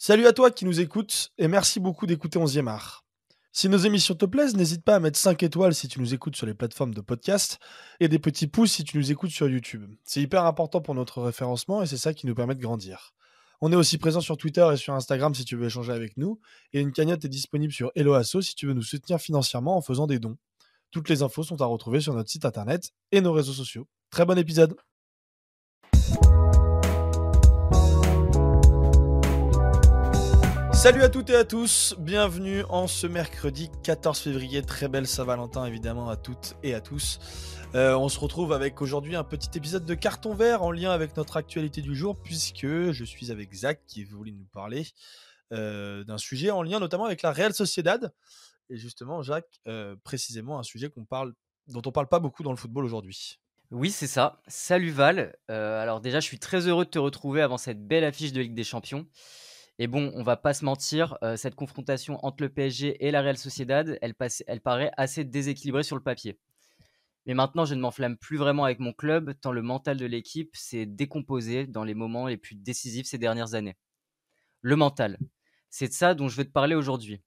Salut à toi qui nous écoutes et merci beaucoup d'écouter 11e art. Si nos émissions te plaisent, n'hésite pas à mettre 5 étoiles si tu nous écoutes sur les plateformes de podcast et des petits pouces si tu nous écoutes sur YouTube. C'est hyper important pour notre référencement et c'est ça qui nous permet de grandir. On est aussi présent sur Twitter et sur Instagram si tu veux échanger avec nous et une cagnotte est disponible sur Helloasso si tu veux nous soutenir financièrement en faisant des dons. Toutes les infos sont à retrouver sur notre site internet et nos réseaux sociaux. Très bon épisode Salut à toutes et à tous, bienvenue en ce mercredi 14 février, très belle Saint-Valentin évidemment à toutes et à tous. Euh, on se retrouve avec aujourd'hui un petit épisode de carton vert en lien avec notre actualité du jour puisque je suis avec Zach qui voulait nous parler euh, d'un sujet en lien notamment avec la Real Sociedad. Et justement Jacques, euh, précisément un sujet parle, dont on parle pas beaucoup dans le football aujourd'hui. Oui, c'est ça. Salut Val. alors déjà, je suis très heureux de te retrouver avant cette belle affiche de Ligue des Champions. Et bon, on va pas se mentir, euh, cette confrontation entre le PSG et la Real Sociedad, elle, elle paraît assez déséquilibrée sur le papier. Mais maintenant, je ne m'enflamme plus vraiment avec mon club, tant le mental de l'équipe s'est décomposé dans les moments les plus décisifs ces dernières années. Le mental, c'est de ça dont je veux te parler aujourd'hui.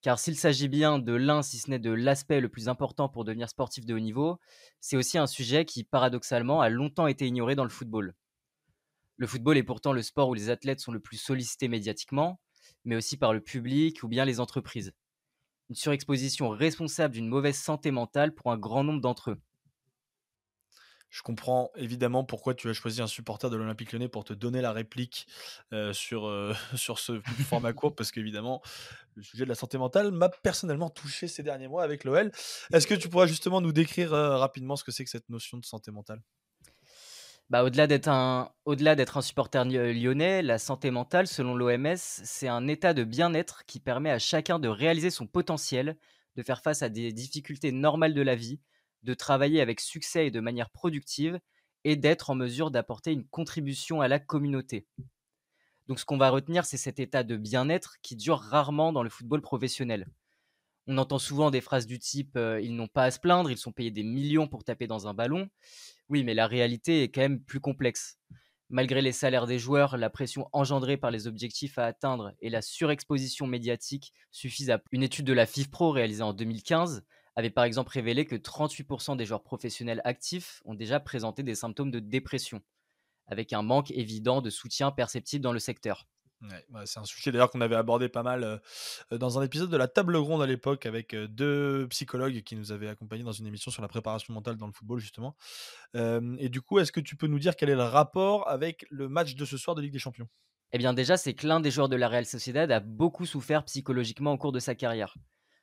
Car s'il s'agit bien de l'un, si ce n'est de l'aspect le plus important pour devenir sportif de haut niveau, c'est aussi un sujet qui, paradoxalement, a longtemps été ignoré dans le football. Le football est pourtant le sport où les athlètes sont le plus sollicités médiatiquement, mais aussi par le public ou bien les entreprises. Une surexposition responsable d'une mauvaise santé mentale pour un grand nombre d'entre eux. Je comprends évidemment pourquoi tu as choisi un supporter de l'Olympique Lyonnais pour te donner la réplique euh, sur, euh, sur ce format court, parce qu'évidemment, le sujet de la santé mentale m'a personnellement touché ces derniers mois avec l'OL. Est-ce que tu pourrais justement nous décrire euh, rapidement ce que c'est que cette notion de santé mentale? Bah, au-delà d'être un, au-delà d'être un supporter lyonnais, la santé mentale, selon l'OMS, c'est un état de bien-être qui permet à chacun de réaliser son potentiel, de faire face à des difficultés normales de la vie, de travailler avec succès et de manière productive, et d'être en mesure d'apporter une contribution à la communauté. Donc ce qu'on va retenir, c'est cet état de bien-être qui dure rarement dans le football professionnel. On entend souvent des phrases du type euh, ils n'ont pas à se plaindre, ils sont payés des millions pour taper dans un ballon. Oui, mais la réalité est quand même plus complexe. Malgré les salaires des joueurs, la pression engendrée par les objectifs à atteindre et la surexposition médiatique suffisent à une étude de la FIFPro réalisée en 2015 avait par exemple révélé que 38% des joueurs professionnels actifs ont déjà présenté des symptômes de dépression, avec un manque évident de soutien perceptible dans le secteur. Ouais, c'est un sujet d'ailleurs qu'on avait abordé pas mal dans un épisode de la table ronde à l'époque avec deux psychologues qui nous avaient accompagnés dans une émission sur la préparation mentale dans le football justement. et du coup, est-ce que tu peux nous dire quel est le rapport avec le match de ce soir de Ligue des Champions? Eh bien déjà, c'est que l'un des joueurs de la Real Sociedad a beaucoup souffert psychologiquement au cours de sa carrière.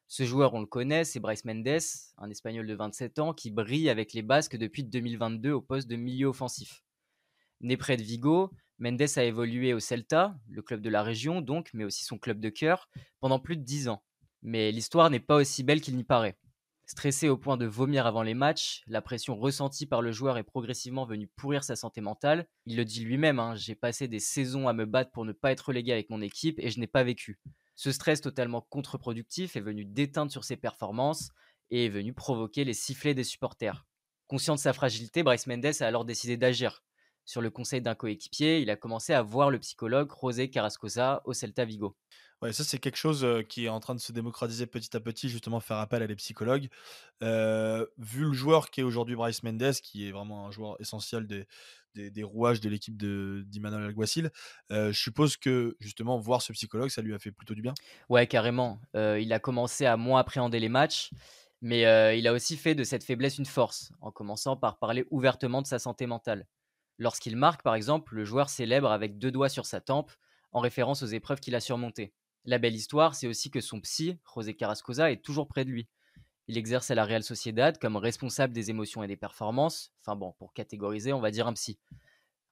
Ce joueur, on le connaît, c'est Bryce Mendes, un Espagnol de 27 ans qui brille avec les Basques depuis 2022 au poste de milieu offensif. Né près de Vigo, Mendes a évolué au Celta, le club de la région donc, mais aussi son club de cœur, pendant plus de 10 ans. Mais l'histoire n'est pas aussi belle qu'il n'y paraît. Stressé au point de vomir avant les matchs, la pression ressentie par le joueur est progressivement venue pourrir sa santé mentale. Il le dit lui-même, hein, j'ai passé des saisons à me battre pour ne pas être relégué avec mon équipe et je n'ai pas vécu. Ce stress totalement contre-productif est venu déteindre sur ses performances et est venu provoquer les sifflets des supporters. Conscient de sa fragilité, Bryce Mendes a alors décidé d'agir. Sur le conseil d'un coéquipier, il a commencé à voir le psychologue José Carrascosa au Celta Vigo. Ouais, ça c'est quelque chose qui est en train de se démocratiser petit à petit, justement faire appel à des psychologues. vu le joueur qui est aujourd'hui Bryce Mendes, qui est vraiment un joueur essentiel des, des, rouages de l'équipe d'Imanol Alguacil, je suppose que justement voir ce psychologue, ça lui a fait plutôt du bien? Ouais, carrément. il a commencé à moins appréhender les matchs, mais il a aussi fait de cette faiblesse une force, en commençant par parler ouvertement de sa santé mentale. Lorsqu'il marque, par exemple, le joueur célèbre avec deux doigts sur sa tempe, en référence aux épreuves qu'il a surmontées. La belle histoire, c'est aussi que son psy, José Carrascosa, est toujours près de lui. Il exerce à la Real Sociedad comme responsable des émotions et des performances. Enfin bon, pour catégoriser, on va dire un psy.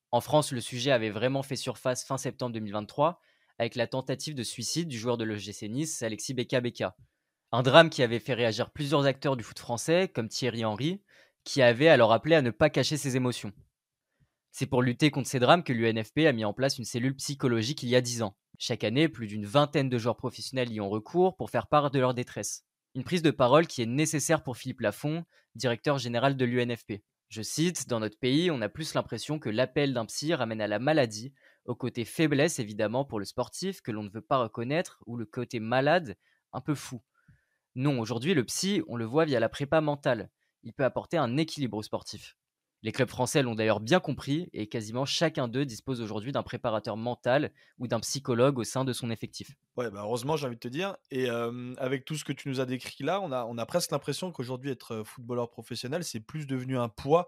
En France, le sujet avait vraiment fait surface fin septembre 2023 avec la tentative de suicide du joueur de l'OGC Nice, Alexis Beka Beka. Un drame qui avait fait réagir plusieurs acteurs du foot français, comme Thierry Henry, qui avait alors appelé à ne pas cacher ses émotions. C'est pour lutter contre ces drames que l'UNFP a mis en place une cellule psychologique il y a 10 ans. Chaque année, plus d'une vingtaine de joueurs professionnels y ont recours pour faire part de leur détresse. Une prise de parole qui est nécessaire pour Philippe Lafont, directeur général de l'UNFP. Je cite, Dans notre pays, on a plus l'impression que l'appel d'un psy ramène à la maladie au côté faiblesse évidemment pour le sportif que l'on ne veut pas reconnaître, ou le côté malade, un peu fou. Non, aujourd'hui, le psy, on le voit via la prépa mentale. Il peut apporter un équilibre au sportif. Les clubs français l'ont d'ailleurs bien compris et quasiment chacun d'eux dispose aujourd'hui d'un préparateur mental ou d'un psychologue au sein de son effectif. Ouais, bah heureusement, j'ai envie de te dire. Et avec tout ce que tu nous as décrit là, on a, on a presque l'impression qu'aujourd'hui, être footballeur professionnel, c'est plus devenu un poids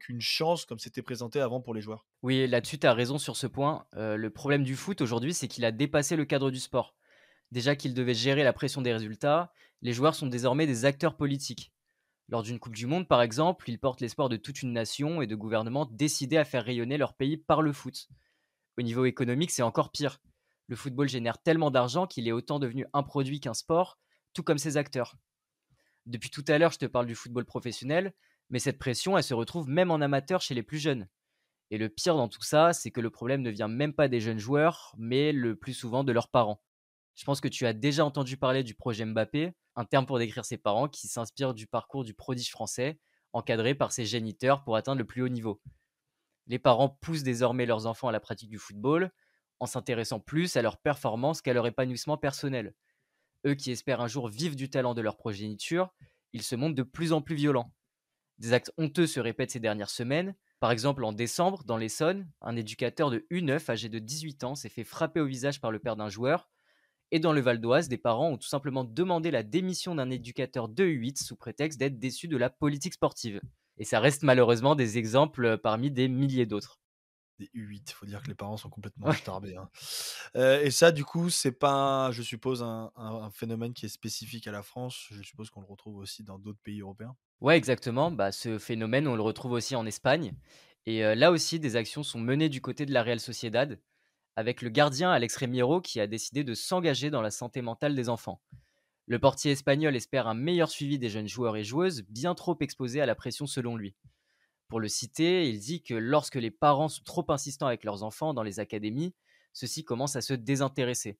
qu'une chance comme c'était présenté avant pour les joueurs. Oui, là-dessus, tu as raison sur ce point. le problème du foot aujourd'hui, c'est qu'il a dépassé le cadre du sport. Déjà qu'il devait gérer la pression des résultats, les joueurs sont désormais des acteurs politiques. Lors d'une Coupe du Monde, par exemple, ils portent l'espoir de toute une nation et de gouvernements décidés à faire rayonner leur pays par le foot. Au niveau économique, c'est encore pire. Le football génère tellement d'argent qu'il est autant devenu un produit qu'un sport, tout comme ses acteurs. Depuis tout à l'heure, je te parle du football professionnel, mais cette pression, elle se retrouve même en amateur chez les plus jeunes. Et le pire dans tout ça, c'est que le problème ne vient même pas des jeunes joueurs, mais le plus souvent de leurs parents. Je pense que tu as déjà entendu parler du projet Mbappé, un terme pour décrire ses parents qui s'inspire du parcours du prodige français, encadré par ses géniteurs pour atteindre le plus haut niveau. Les parents poussent désormais leurs enfants à la pratique du football, en s'intéressant plus à leur performance qu'à leur épanouissement personnel. Eux qui espèrent un jour vivre du talent de leur progéniture, ils se montrent de plus en plus violents. Des actes honteux se répètent ces dernières semaines. Par exemple, en décembre, dans l'Essonne, un éducateur de U9 âgé de 18 ans s'est fait frapper au visage par le père d'un joueur et dans le Val d'Oise, des parents ont tout simplement demandé la démission d'un éducateur de 8 sous prétexte d'être déçus de la politique sportive. Et ça reste malheureusement des exemples euh, parmi des milliers d'autres. Des U8, il faut dire que les parents sont complètement ouais. Hein. Euh, et ça, du coup, c'est pas, je suppose, un, phénomène qui est spécifique à la France. Je suppose qu'on le retrouve aussi dans d'autres pays européens. Ouais, exactement. Bah, ce phénomène, on le retrouve aussi en Espagne. Et euh, là aussi, des actions sont menées du côté de la Real Sociedad avec le gardien Alex Remiro qui a décidé de s'engager dans la santé mentale des enfants. Le portier espagnol espère un meilleur suivi des jeunes joueurs et joueuses bien trop exposés à la pression selon lui. Pour le citer, il dit que lorsque les parents sont trop insistants avec leurs enfants dans les académies, ceux-ci commencent à se désintéresser.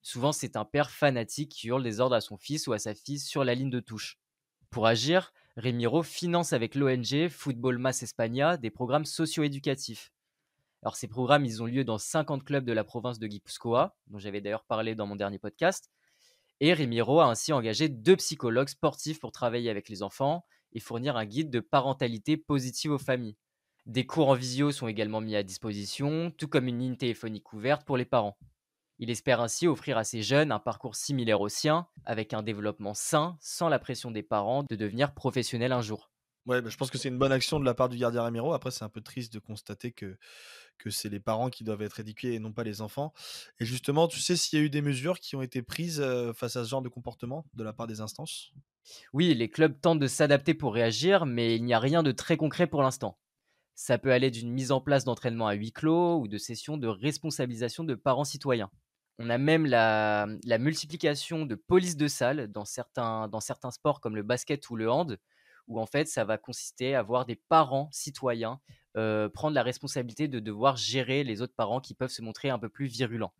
Souvent, c'est un père fanatique qui hurle des ordres à son fils ou à sa fille sur la ligne de touche. Pour agir, Remiro finance avec l'ONG Football Mass España des programmes socio-éducatifs. Alors ces programmes, ils ont lieu dans 50 clubs de la province de Guipuscoa, dont j'avais d'ailleurs parlé dans mon dernier podcast. Et Remiro a ainsi engagé deux psychologues sportifs pour travailler avec les enfants et fournir un guide de parentalité positive aux familles. Des cours en visio sont également mis à disposition, tout comme une ligne téléphonique ouverte pour les parents. Il espère ainsi offrir à ces jeunes un parcours similaire au sien, avec un développement sain, sans la pression des parents de devenir professionnels un jour. Ouais, bah, je pense que c'est une bonne action de la part du gardien Ramiro. Après, c'est un peu triste de constater que, que c'est les parents qui doivent être éduqués et non pas les enfants. Et justement, tu sais s'il y a eu des mesures qui ont été prises face à ce genre de comportement de la part des instances? Oui, les clubs tentent de s'adapter pour réagir, mais il n'y a rien de très concret pour l'instant. Ça peut aller d'une mise en place d'entraînement à huis clos ou de sessions de responsabilisation de parents citoyens. On a même la, multiplication de polices de salles dans certains, dans certains sports comme le basket ou le hand, où en fait ça va consister à voir des parents citoyens prendre la responsabilité de devoir gérer les autres parents qui peuvent se montrer un peu plus virulents.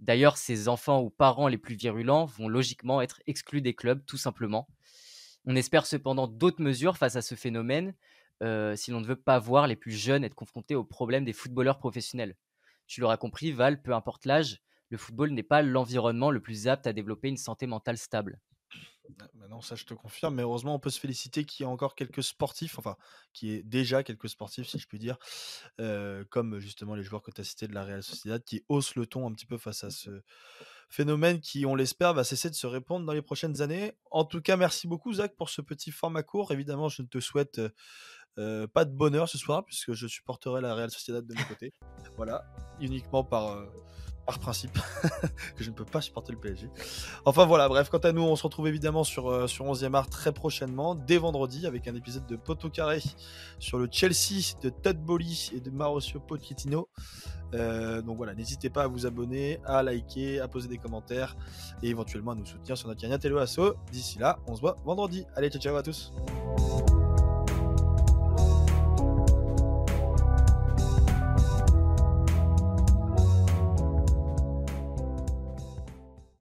D'ailleurs, ces enfants ou parents les plus virulents vont logiquement être exclus des clubs, tout simplement. On espère cependant d'autres mesures face à ce phénomène, si l'on ne veut pas voir les plus jeunes être confrontés au problème des footballeurs professionnels. Tu l'auras compris, Val, peu importe l'âge, le football n'est pas l'environnement le plus apte à développer une santé mentale stable. Non, ça je te confirme, mais heureusement on peut se féliciter qu'il y ait encore quelques sportifs, enfin, qui est déjà quelques sportifs si je puis dire, comme justement les joueurs que tu as cités de la Real Sociedad, qui haussent le ton un petit peu face à ce phénomène qui, on l'espère, va cesser de se répandre dans les prochaines années. En tout cas, merci beaucoup Zach pour ce petit format court. Évidemment, je ne te souhaite pas de bonheur ce soir, puisque je supporterai la Real Sociedad de mon côté. voilà, uniquement par par principe que je ne peux pas supporter le PSG. Enfin voilà, bref, quant à nous, on se retrouve évidemment sur, euh, sur 11e art très prochainement, dès vendredi, avec un épisode de Poto Carré sur le Chelsea de Todd Bolly et de Mauricio Pochettino. Euh, donc voilà, n'hésitez pas à vous abonner, à liker, à poser des commentaires et éventuellement à nous soutenir sur notre Yanya Telo Asso. D'ici là, on se voit vendredi. Allez, ciao ciao à tous.